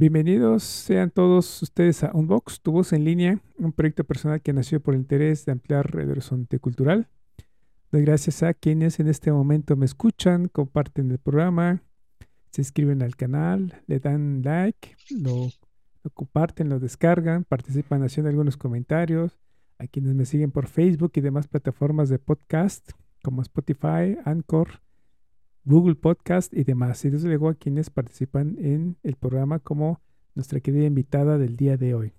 Bienvenidos sean todos ustedes a Unbox, tu voz en línea, un proyecto personal que nació por el interés de ampliar el horizonte cultural. Doy gracias a quienes en este momento me escuchan, comparten el programa, se inscriben al canal, le dan like, lo, lo comparten, lo descargan, participan haciendo algunos comentarios, a quienes me siguen por Facebook y demás plataformas de podcast como Spotify, Anchor, Google Podcast y demás. Y desde luego a quienes participan en el programa como nuestra querida invitada del día de hoy.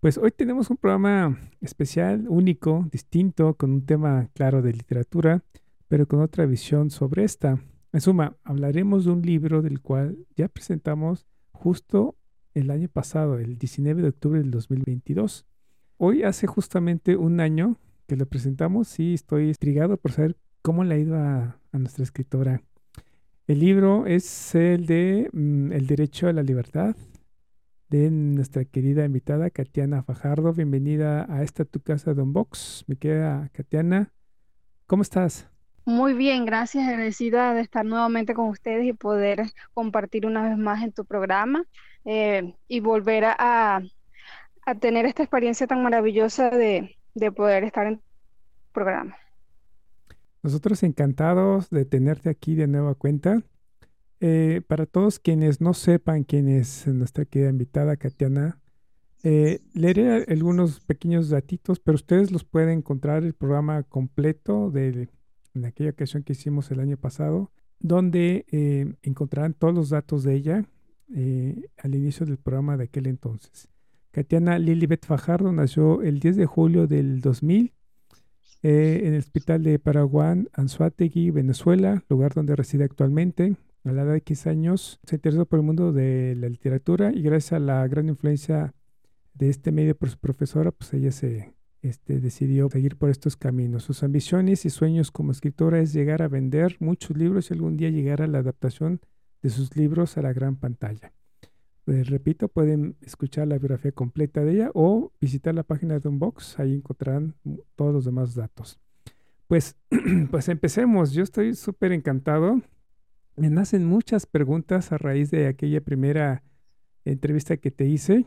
Pues hoy tenemos un programa especial, único, distinto, con un tema claro de literatura, pero con otra visión sobre esta. En suma, hablaremos de un libro del cual ya presentamos justo el año pasado, el 19 de octubre del 2022. Hoy hace justamente un año que lo presentamos y estoy intrigado por saber cómo le ha ido a, a nuestra escritora. El libro es el de mm, El Derecho a la Libertad de nuestra querida invitada Katiana Fajardo. Bienvenida a esta tu casa de Unbox. Mi querida Katiana, ¿cómo estás? Muy bien, gracias. Agradecida de estar nuevamente con ustedes y poder compartir una vez más en tu programa eh, y volver a, a, tener esta experiencia tan maravillosa de, de poder estar en tu programa. Nosotros encantados de tenerte aquí de nueva cuenta. Eh, para todos quienes no sepan quién es nuestra querida invitada, Katiana, eh, leeré algunos pequeños datitos, pero ustedes los pueden encontrar el programa completo de, en aquella ocasión que hicimos el año pasado, donde eh, encontrarán todos los datos de ella al inicio del programa de aquel entonces. Katiana Lilibet Fajardo nació el 10 de julio del 2000 eh, en el Hospital de Paraguay, Anzuategui, Venezuela, lugar donde reside actualmente. A la edad de 15 años se interesó por el mundo de la literatura y gracias a la gran influencia de este medio por su profesora, pues ella se este, decidió seguir por estos caminos. Sus ambiciones y sueños como escritora es llegar a vender muchos libros y algún día llegar a la adaptación de sus libros a la gran pantalla. Les repito, pueden escuchar la biografía completa de ella o visitar la página de Unbox, ahí encontrarán todos los demás datos. Pues, pues empecemos, yo estoy súper encantado. Me nacen muchas preguntas a raíz de aquella primera entrevista que te hice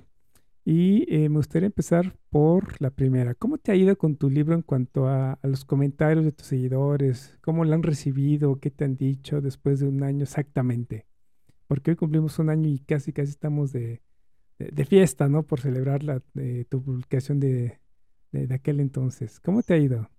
y eh, me gustaría empezar por la primera. ¿Cómo te ha ido con tu libro en cuanto a, a, los comentarios de tus seguidores? ¿Cómo lo han recibido? ¿Qué te han dicho después de un año exactamente? Porque hoy cumplimos un año y casi casi estamos de, de, fiesta, ¿no? Por celebrar la, de, tu publicación de, de, aquel entonces. ¿Cómo te ha ido?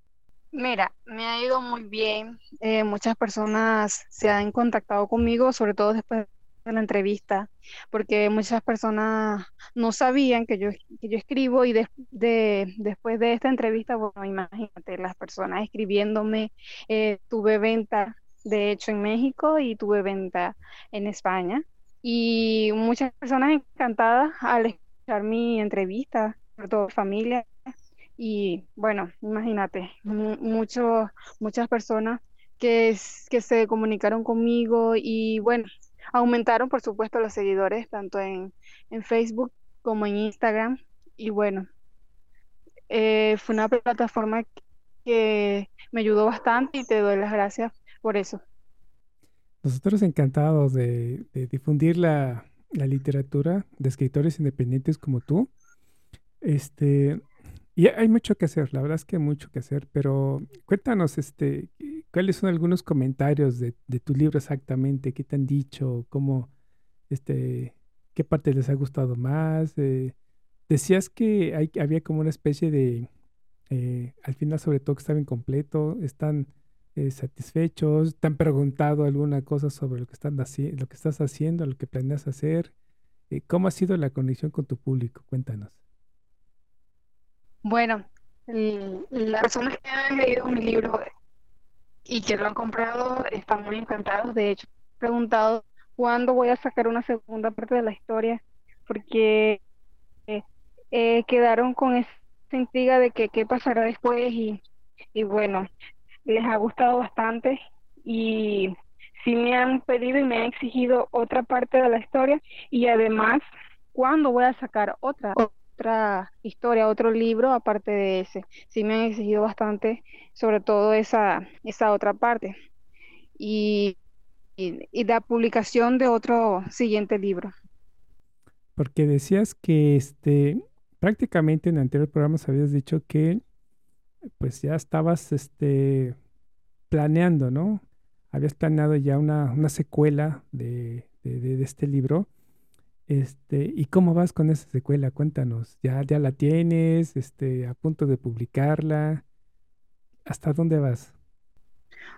Mira, me ha ido muy bien. Eh, muchas personas se han contactado conmigo, sobre todo después de la entrevista, porque muchas personas no sabían que yo, que yo escribo y de, de, después de esta entrevista, bueno, imagínate, las personas escribiéndome, eh, tuve venta de hecho en México y tuve venta en España. Y muchas personas encantadas al escuchar mi entrevista, por toda familia. Y bueno, imagínate, muchos, muchas personas que, que se comunicaron conmigo y bueno, aumentaron por supuesto los seguidores tanto en, en Facebook como en Instagram. Y bueno, eh, fue una plataforma que me ayudó bastante y te doy las gracias por eso. Nosotros encantados de, difundir la, la, literatura de escritores independientes como tú. Este, y hay mucho que hacer, la verdad es que hay mucho que hacer, pero cuéntanos, este, ¿cuáles son algunos comentarios de, de tu libro exactamente? ¿Qué te han dicho? ¿Cómo, este, qué parte les ha gustado más? Eh, decías que hay, había como una especie de, eh, al final sobre todo que estaba incompleto, están eh, satisfechos? ¿Te han preguntado alguna cosa sobre lo que, están lo que estás haciendo, lo que planeas hacer? Eh, ¿Cómo ha sido la conexión con tu público? Cuéntanos. Bueno, las personas que han leído mi libro y que lo han comprado están muy encantados. De hecho, he preguntado cuándo voy a sacar una segunda parte de la historia, porque eh, quedaron con esa intriga de que qué pasará después y, y bueno, les ha gustado bastante y sí me han pedido y me han exigido otra parte de la historia y además, ¿cuándo voy a sacar otra? otra historia, otro libro aparte de ese. Sí me han exigido bastante, sobre todo esa, esa otra parte. Y, y, la publicación de otro siguiente libro. Porque decías que este prácticamente en el anterior programa habías dicho que pues ya estabas este planeando, ¿no? Habías planeado ya una, una secuela de, de, este libro este, ¿y cómo vas con esa secuela? Cuéntanos. ¿Ya, ya la tienes? Este, a punto de publicarla. ¿Hasta dónde vas?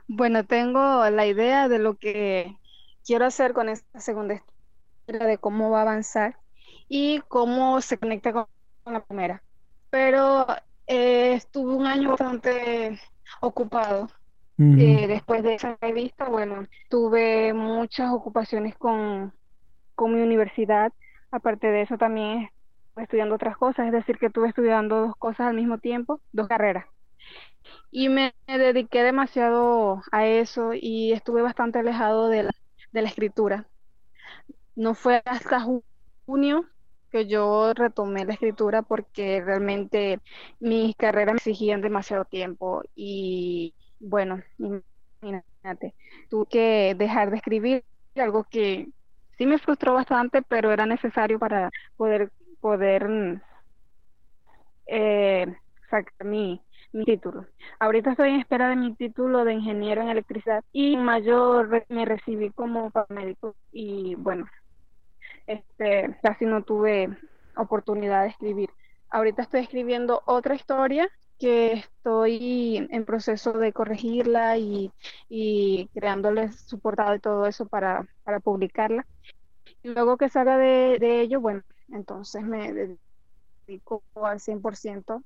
Bueno, tengo la idea de lo que quiero hacer con esta segunda historia, de cómo va a avanzar y cómo se conecta con la primera. Pero eh, estuve un año bastante ocupado. Eh, después de esa revista, bueno, tuve muchas ocupaciones con con mi universidad. Aparte de eso, también estudiando otras cosas, es decir, que estuve estudiando dos cosas al mismo tiempo, dos carreras. Y me dediqué demasiado a eso y estuve bastante alejado de la, de la escritura. No fue hasta junio que yo retomé la escritura porque realmente mis carreras me exigían demasiado tiempo y bueno, imagínate, tuve que dejar de escribir algo que sí me frustró bastante, pero era necesario para poder, poder mm, eh, sacar mi, mi título. Ahorita estoy en espera de mi título de ingeniero en electricidad y en mayo me recibí como paramédico y bueno, este, casi no tuve oportunidad de escribir. Ahorita estoy escribiendo otra historia que estoy en proceso de corregirla y, y creándoles su portada y todo eso para, para publicarla. Y luego que salga de, de ello, bueno, entonces me dedico al 100%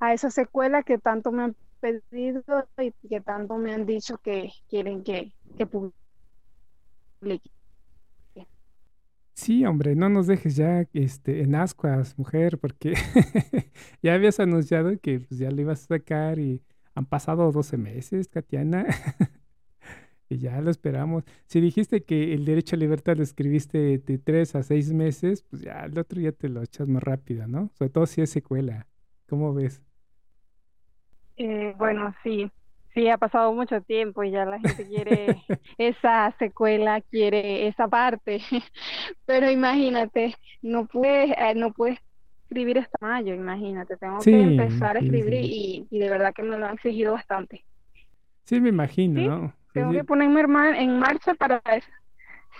a esa secuela que tanto me han pedido y que tanto me han dicho que quieren que, que publique. Sí, hombre, no nos dejes ya este, en ascuas, mujer, porque ya habías anunciado que pues, ya lo ibas a sacar y han pasado 12 meses, Katiana. y ya lo esperamos. Si dijiste que el derecho a libertad lo escribiste de 3 a 6 meses, pues ya el otro ya te lo echas más rápido, ¿no? Sobre todo si es secuela. ¿Cómo ves? Eh, bueno, sí, Sí, ha pasado mucho tiempo y ya la gente quiere esa secuela, quiere esa parte. Pero imagínate, no puedes, eh, no puedes escribir hasta mayo, imagínate, tengo que empezar a escribir Y, y, de verdad que me lo han exigido bastante. Sí, me imagino, ¿no? Tengo que ponerme en marcha para eso.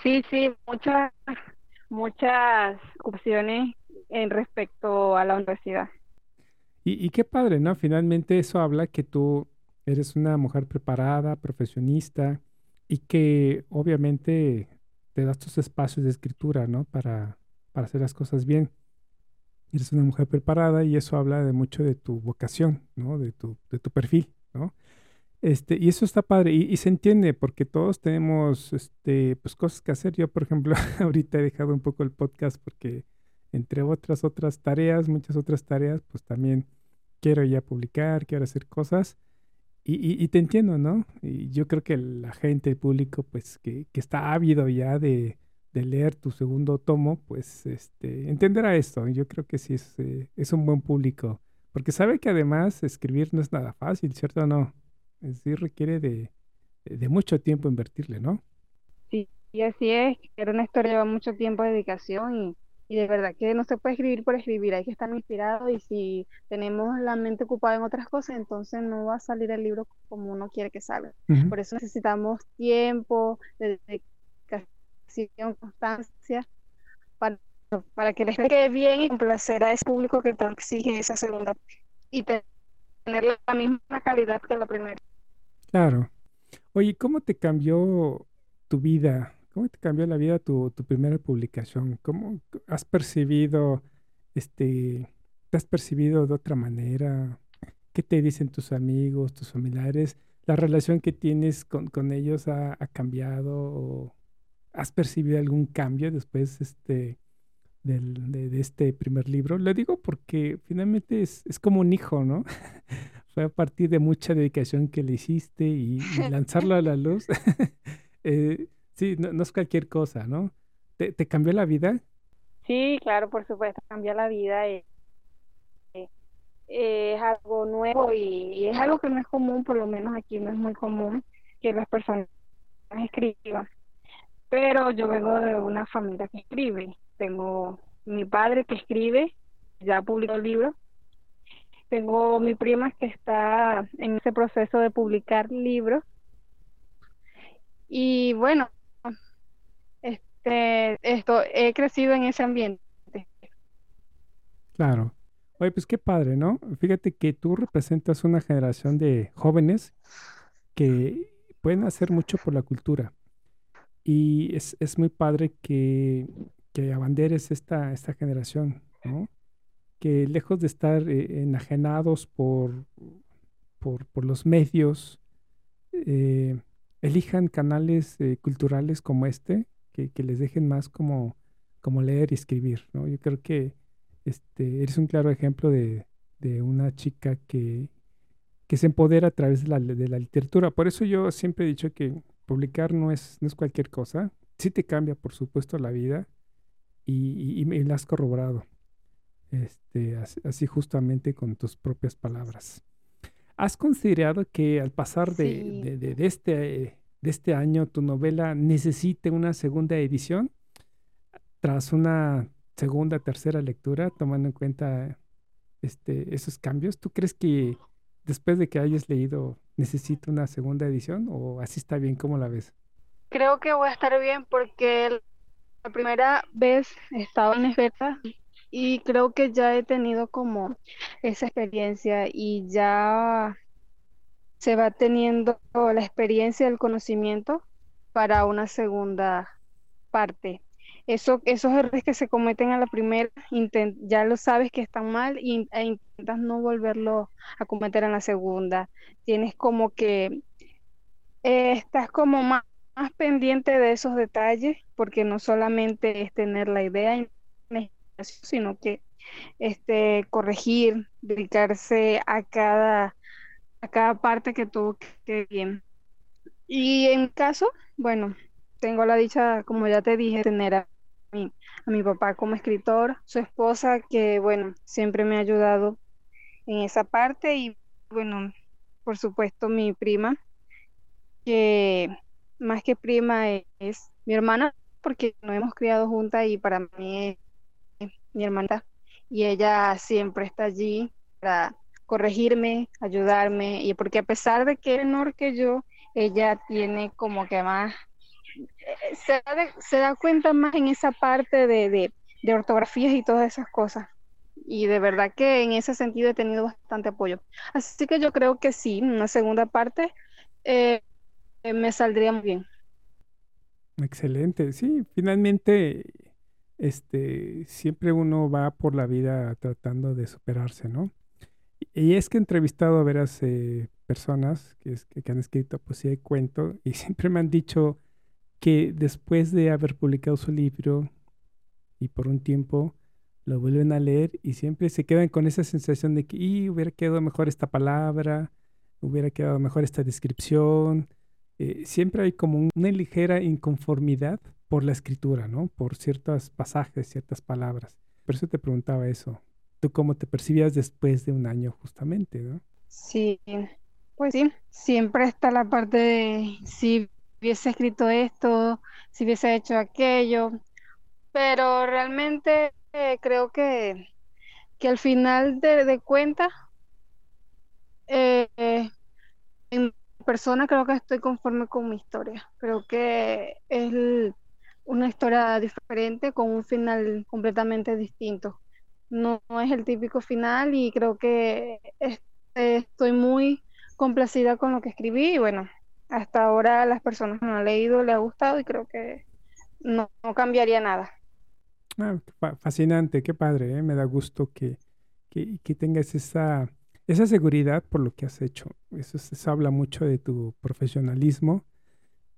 Sí, sí, muchas, muchas opciones en respecto a la universidad. Y, y qué padre, ¿no? Finalmente eso habla que tú eres una mujer preparada, profesionista y que obviamente te das tus espacios de escritura, ¿no? Para, para hacer las cosas bien. Eres una mujer preparada y eso habla de mucho de tu vocación, ¿no? De tu, de tu perfil, ¿no? Este, y eso está padre y, se entiende porque todos tenemos este, pues, cosas que hacer. Yo, por ejemplo, ahorita he dejado un poco el podcast porque entre otras otras tareas, muchas otras tareas, pues también quiero ya publicar, quiero hacer cosas. Y, te entiendo, ¿no? Y yo creo que la gente, el público, pues que, que está ávido ya de, leer tu segundo tomo, pues este, entenderá esto. Yo creo que sí es, eh, es un buen público, porque sabe que además escribir no es nada fácil, ¿cierto o no? Sí requiere de, de mucho tiempo invertirle, ¿no? Sí, y así es, era una historia lleva mucho tiempo de dedicación y y de verdad que no se puede escribir por escribir, hay que estar inspirado y si tenemos la mente ocupada en otras cosas, entonces no va a salir el libro como uno quiere que salga. Por eso necesitamos tiempo, dedicación, constancia, para, para que les quede bien y complacer a ese público que tanto exige esa segunda y tener la misma calidad que la primera. Claro. Oye, ¿cómo te cambió tu vida ¿Cómo te cambió la vida tu, tu primera publicación? ¿Cómo has percibido, este, te has percibido de otra manera? ¿Qué te dicen tus amigos, tus familiares? ¿La relación que tienes con, con ellos ha, ha cambiado? ¿Has percibido algún cambio después este, del, de, este primer libro? Lo digo porque finalmente es, es como un hijo, ¿no? Fue a partir de mucha dedicación que le hiciste y, lanzarlo a la luz. eh, sí, no, es cualquier cosa, ¿no? ¿Te, ¿Te, cambió la vida? Sí, claro, por supuesto, cambió la vida. Eh, eh, es algo nuevo y, es algo que no es común, por lo menos aquí no es muy común que las personas escriban pero yo vengo de una familia que escribe. Tengo mi padre que escribe, ya publicó el libro. Tengo mi prima que está en ese proceso de publicar libros. Y bueno, este, esto, he crecido en ese ambiente. Claro. Oye, pues qué padre, ¿no? Fíjate que tú representas una generación de jóvenes que pueden hacer mucho por la cultura y es, es muy padre que, que abanderes esta, esta generación, ¿no? Que lejos de estar eh, enajenados por, por, por, los medios, eh, elijan canales eh, culturales como este, que, que, les dejen más como, como leer y escribir, ¿no? Yo creo que este, eres un claro ejemplo de, de una chica que, que se empodera a través de la, de la literatura. Por eso yo siempre he dicho que publicar no es, no es cualquier cosa. Sí te cambia, por supuesto, la vida y, y, me la has corroborado. Este, así, justamente con tus propias palabras. ¿Has considerado que al pasar de, de, este, de este año tu novela necesite una segunda edición? Tras una segunda, tercera lectura, tomando en cuenta este, esos cambios, ¿tú crees que después de que hayas leído necesita una segunda edición o así está bien? ¿Cómo la ves? Creo que voy a estar bien porque la primera vez estaba en experta y creo que ya he tenido como esa experiencia y ya se va teniendo la experiencia, el conocimiento para una segunda parte. Eso, esos errores que se cometen a la primera, ya lo sabes que están mal y, e intentas no volverlo a cometer en la segunda. Tienes como que eh, estás como más, pendiente de esos detalles, porque no solamente es tener la idea, sino que este corregir, dedicarse a cada cada parte que tuvo que bien. Y en caso, bueno, tengo la dicha, como ya te dije, tener a a mi papá como escritor, su esposa que, bueno, siempre me ha ayudado en esa parte y, bueno, por supuesto mi prima, que más que prima es, mi hermana, porque nos hemos criado juntas y para mí es mi hermana y ella siempre está allí para corregirme, ayudarme y porque a pesar de que es menor que yo, ella tiene como que más se da, se da cuenta más en esa parte de, de, ortografías y todas esas cosas. Y de verdad que en ese sentido he tenido bastante apoyo. Así que yo creo que sí, una segunda parte eh, me saldría muy bien. Excelente, sí, finalmente este, siempre uno va por la vida tratando de superarse, ¿no? Y es que he entrevistado a veras eh, personas que, han escrito poesía y cuento y siempre me han dicho que después de haber publicado su libro y por un tiempo lo vuelven a leer y siempre se quedan con esa sensación de que hubiera quedado mejor esta palabra, hubiera quedado mejor esta descripción. Eh, siempre hay como una ligera inconformidad por la escritura, ¿no? Por ciertos pasajes, ciertas palabras. Por eso te preguntaba eso. ¿Tú cómo te percibías después de un año justamente, no? Sí, pues sí, siempre está la parte de si hubiese escrito esto, si hubiese hecho aquello, pero realmente eh, creo que, que al final de, cuentas, eh, en persona creo que estoy conforme con mi historia. Creo que es una historia diferente con un final completamente distinto. No, es el típico final y creo que estoy muy complacida con lo que escribí y bueno, hasta ahora las personas que han leído le ha gustado y creo que no, cambiaría nada. Ah, fascinante, qué padre, ¿eh? me da gusto que, que, tengas esa, esa seguridad por lo que has hecho. Eso, habla mucho de tu profesionalismo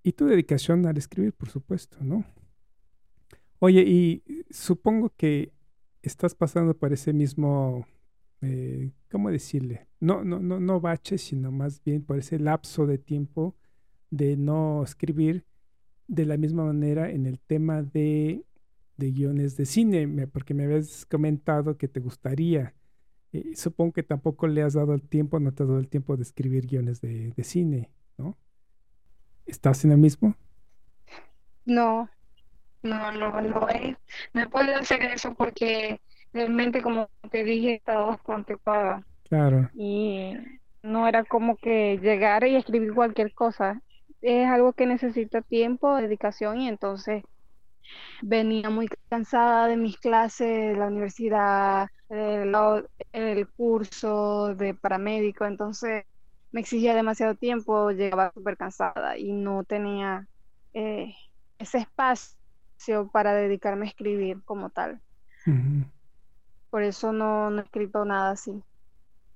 y tu dedicación al escribir, por supuesto, ¿no? Oye, y supongo que estás pasando por ese mismo, eh, ¿cómo decirle? No, no, no, no bache, sino más bien por ese lapso de tiempo de no escribir de la misma manera en el tema de, de guiones de cine, porque me habías comentado que te gustaría. Eh, supongo que tampoco le has dado el tiempo, no te has dado el tiempo de escribir guiones de, de cine, ¿no? ¿Estás en el mismo? No, no, no, no, es, no podido hacer eso porque realmente, como te dije, estaba ocupada. Claro. Y no era como que llegar y escribir cualquier cosa. Es algo que necesita tiempo, dedicación y entonces venía muy cansada de mis clases, de la universidad, el, el curso de paramédico, entonces me exigía demasiado tiempo, llegaba súper cansada y no tenía eh, ese espacio para dedicarme a escribir como tal. Por eso no, no he escrito nada así.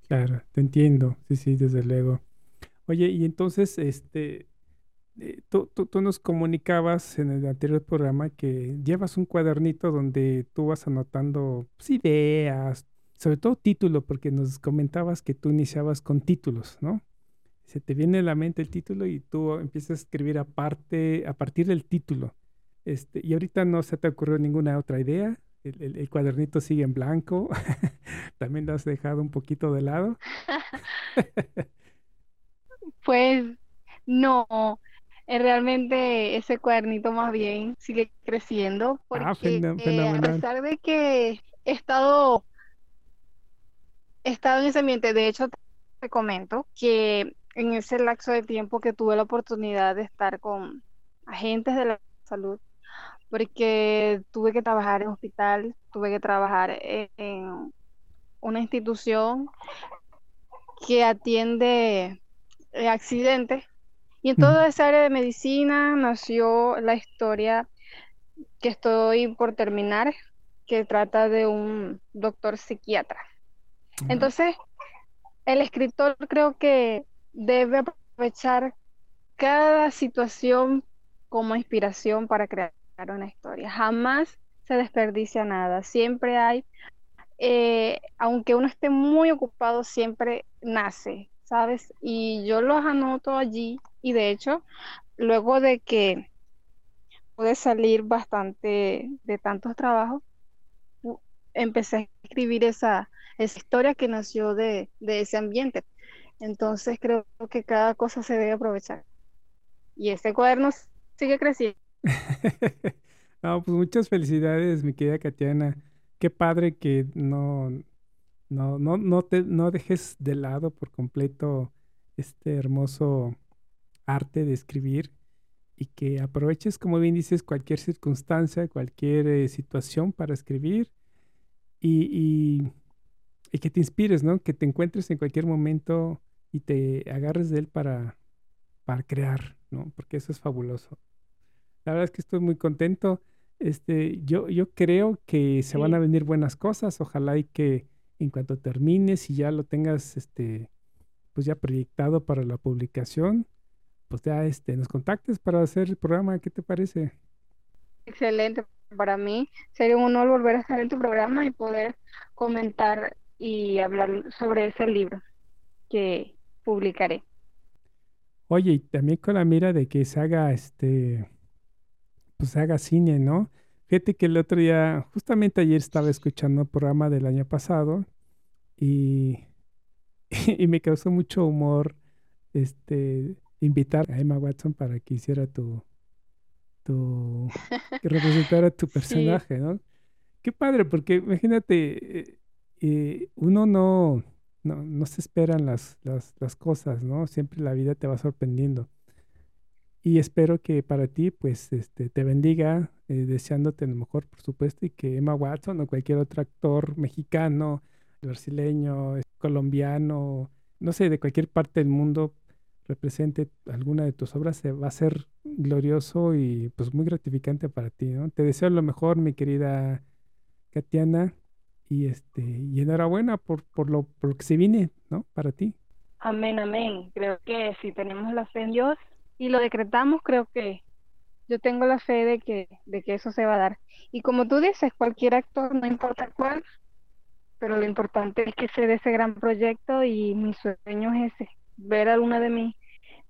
Claro, te entiendo, sí, sí, desde luego. Oye, y entonces, este, eh, tú, tú, nos comunicabas en el anterior programa que llevas un cuadernito donde tú vas anotando pues, ideas, sobre todo título, porque nos comentabas que tú iniciabas con títulos, ¿no? Se te viene a la mente el título y tú empiezas a escribir aparte, a partir del título. Este, y ahorita no se te ocurrió ninguna otra idea. El, el cuadernito sigue en blanco. También lo has dejado un poquito de lado. pues no, eh, realmente ese cuadernito más bien sigue creciendo ah, porque eh, a pesar de que he estado, he estado en ese ambiente, de hecho te comento que en ese lapso de tiempo que tuve la oportunidad de estar con agentes de la salud, porque tuve que trabajar en hospital, tuve que trabajar en una institución que atiende eh, accidentes. Y en toda esa área de medicina nació la historia que estoy por terminar, que trata de un doctor psiquiatra. Entonces, el escritor creo que debe aprovechar cada situación como inspiración para crear una historia. Jamás se desperdicia nada. Siempre hay, eh, aunque uno esté muy ocupado, siempre nace, ¿sabes? Y yo los anoto allí y de hecho, luego de que pude salir bastante de tantos trabajos, empecé a escribir esa, esa historia que nació de, ese ambiente. Entonces creo que cada cosa se debe aprovechar. Y este cuaderno sigue creciendo. no, pues muchas felicidades, mi querida Katiana. Qué padre que no, no, no, no, te, no dejes de lado por completo este hermoso arte de escribir y que aproveches, como bien dices, cualquier circunstancia, cualquier eh, situación para escribir y, y, que te inspires, ¿no? Que te encuentres en cualquier momento y te agarres de él para, para crear, ¿no? Porque eso es fabuloso. La verdad es que estoy muy contento. Este, yo, yo creo que se van a venir buenas cosas. Ojalá y que en cuanto termines y ya lo tengas, este, pues ya proyectado para la publicación, pues ya este, nos contactes para hacer el programa. ¿Qué te parece? Excelente. Para mí sería un honor volver a estar en tu programa y poder comentar y hablar sobre ese libro que publicaré. Oye, y también con la mira de que se haga este, pues se haga cine, ¿no? Fíjate que el otro día, justamente ayer estaba escuchando un programa del año pasado y, y me causó mucho humor este invitar a Emma Watson para que hiciera tu, tu que representara tu personaje, ¿no? Qué padre, porque imagínate, eh, eh, uno no, no, no, se esperan las, las, las, cosas, ¿no? Siempre la vida te va sorprendiendo. Y espero que para ti, pues, este, te bendiga, eh, deseándote lo mejor, por supuesto, y que Emma Watson o cualquier otro actor mexicano, brasileño, colombiano, no sé, de cualquier parte del mundo, represente alguna de tus obras, va a ser glorioso y pues muy gratificante para ti, ¿no? Te deseo lo mejor, mi querida Katiana, y este, y enhorabuena por, por lo, por lo que se viene, ¿no? Para ti. Amén, amén. Creo que si tenemos la fe en Dios, y lo decretamos, creo que yo tengo la fe de que, de que eso se va a dar. Y como tú dices, cualquier actor, no importa cuál, pero lo importante es que se dé ese gran proyecto y mi sueño es ese, ver alguna de mis,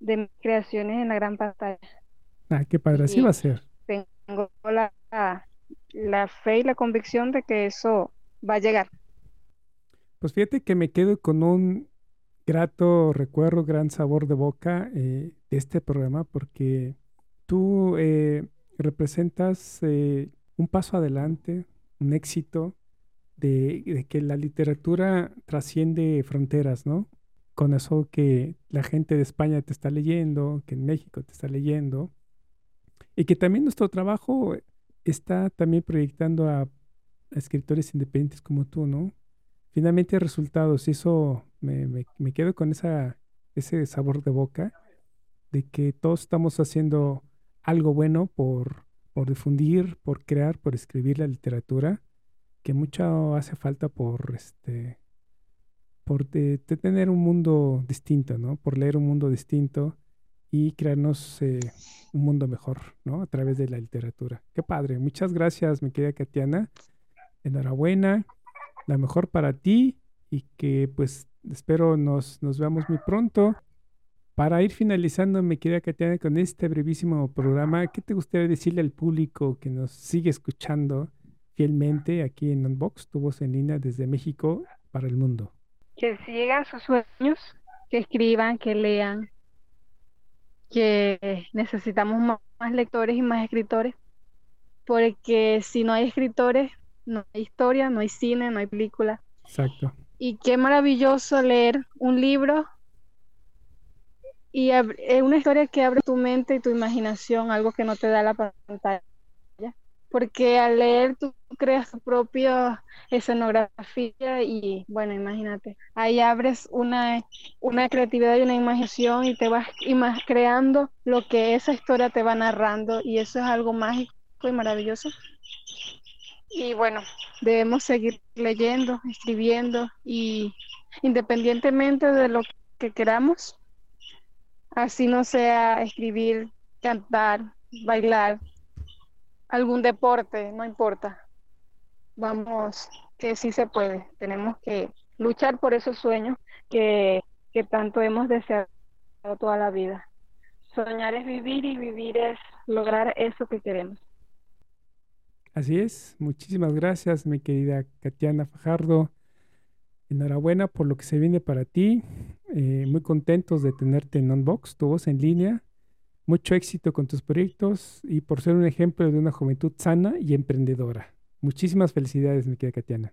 de mis creaciones en la gran pantalla. Ah, qué padre, así va a ser. Tengo la, la fe y la convicción de que eso va a llegar. Pues fíjate que me quedo con un grato recuerdo, gran sabor de boca eh, de este programa porque tú eh, representas eh, un paso adelante, un éxito de, que la literatura trasciende fronteras, ¿no? Con eso que la gente de España te está leyendo, que en México te está leyendo, y que también nuestro trabajo está también proyectando a, escritores independientes como tú, ¿no? Finalmente resultados, y eso me, me quedo con esa, ese sabor de boca de que todos estamos haciendo algo bueno por, por difundir, por crear, por escribir la literatura, que mucho hace falta por este por tener un mundo distinto, ¿no? Por leer un mundo distinto y crearnos eh, un mundo mejor, ¿no? A través de la literatura. Qué padre. Muchas gracias, mi querida Katiana. Enhorabuena. La mejor para ti y que pues espero nos, nos veamos muy pronto. Para ir finalizando, me querida Katiana, con este brevísimo programa, ¿qué te gustaría decirle al público que nos sigue escuchando fielmente aquí en Unbox, tu voz en línea desde México para el mundo? Que sigan sus sueños, que escriban, que lean, que necesitamos más, lectores y más escritores, porque si no hay escritores, no hay historia, no hay cine, no hay película. Exacto. Y qué maravilloso leer un libro y es una historia que abre tu mente y tu imaginación, algo que no te da la pantalla. Porque al leer tú creas tu propia escenografía y bueno, imagínate, ahí abres una, una creatividad y una imaginación y te vas creando lo que esa historia te va narrando y eso es algo mágico y maravilloso. Y bueno, debemos seguir leyendo, escribiendo y independientemente de lo que queramos, Así no sea escribir, cantar, bailar, algún deporte, no importa. Vamos, que sí se puede. Tenemos que luchar por esos sueños que, que tanto hemos deseado toda la vida. Soñar es vivir y vivir es lograr eso que queremos. Así es. Muchísimas gracias, mi querida Katiana Fajardo. Enhorabuena por lo que se viene para ti. Eh, muy contentos de tenerte en Unbox, tu voz en línea. Mucho éxito con tus proyectos y por ser un ejemplo de una juventud sana y emprendedora. Muchísimas felicidades, mi querida Katiana.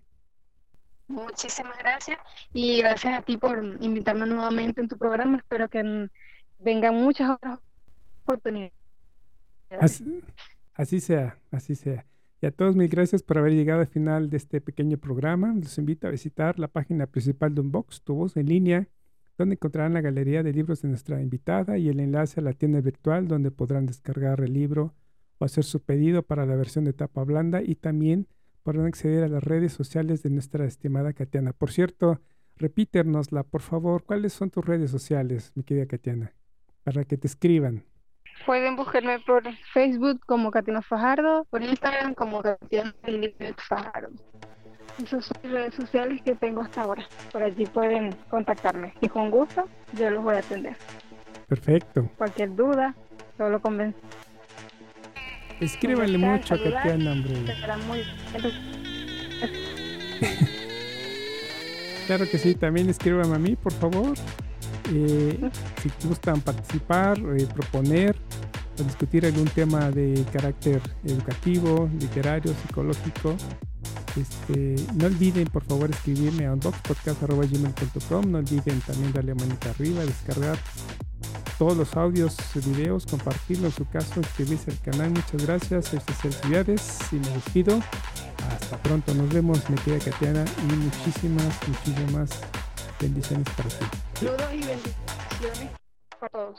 Muchísimas gracias y gracias a ti por invitarme nuevamente en tu programa. Espero que vengan muchas otras oportunidades. así sea, así sea. Y a todos mil gracias por haber llegado al final de este pequeño programa. Los invito a visitar la página principal de Unbox, tu voz en línea, donde encontrarán la galería de libros de nuestra invitada y el enlace a la tienda virtual donde podrán descargar el libro o hacer su pedido para la versión de tapa blanda y también podrán acceder a las redes sociales de nuestra estimada Katiana. Por cierto, repíternosla, por favor, ¿cuáles son tus redes sociales, mi querida Katiana? Para que te escriban. Pueden buscarme por Facebook como Katina Fajardo, por Instagram como Katina Fajardo. Esas son las redes sociales que tengo hasta ahora. Por allí pueden contactarme y con gusto yo los voy a atender. Perfecto. Cualquier duda, solo convencer. Escríbanle mucho a Katiana, hombre. claro que sí, también escríbanme a mí, por favor. Eh, si gustan participar, eh, proponer o discutir algún tema de carácter educativo, literario, psicológico, este, no olviden por favor escribirme a unboxpodcast.gmail.com no olviden también darle a manita arriba, descargar todos los audios, videos, compartirlo en su caso, suscribirse al canal. Muchas gracias, este es Felicidades y me despido. Hasta pronto, nos vemos, me queda Katiana y muchísimas, muchísimas bendiciones para ti. Saludos y bendiciones para todos.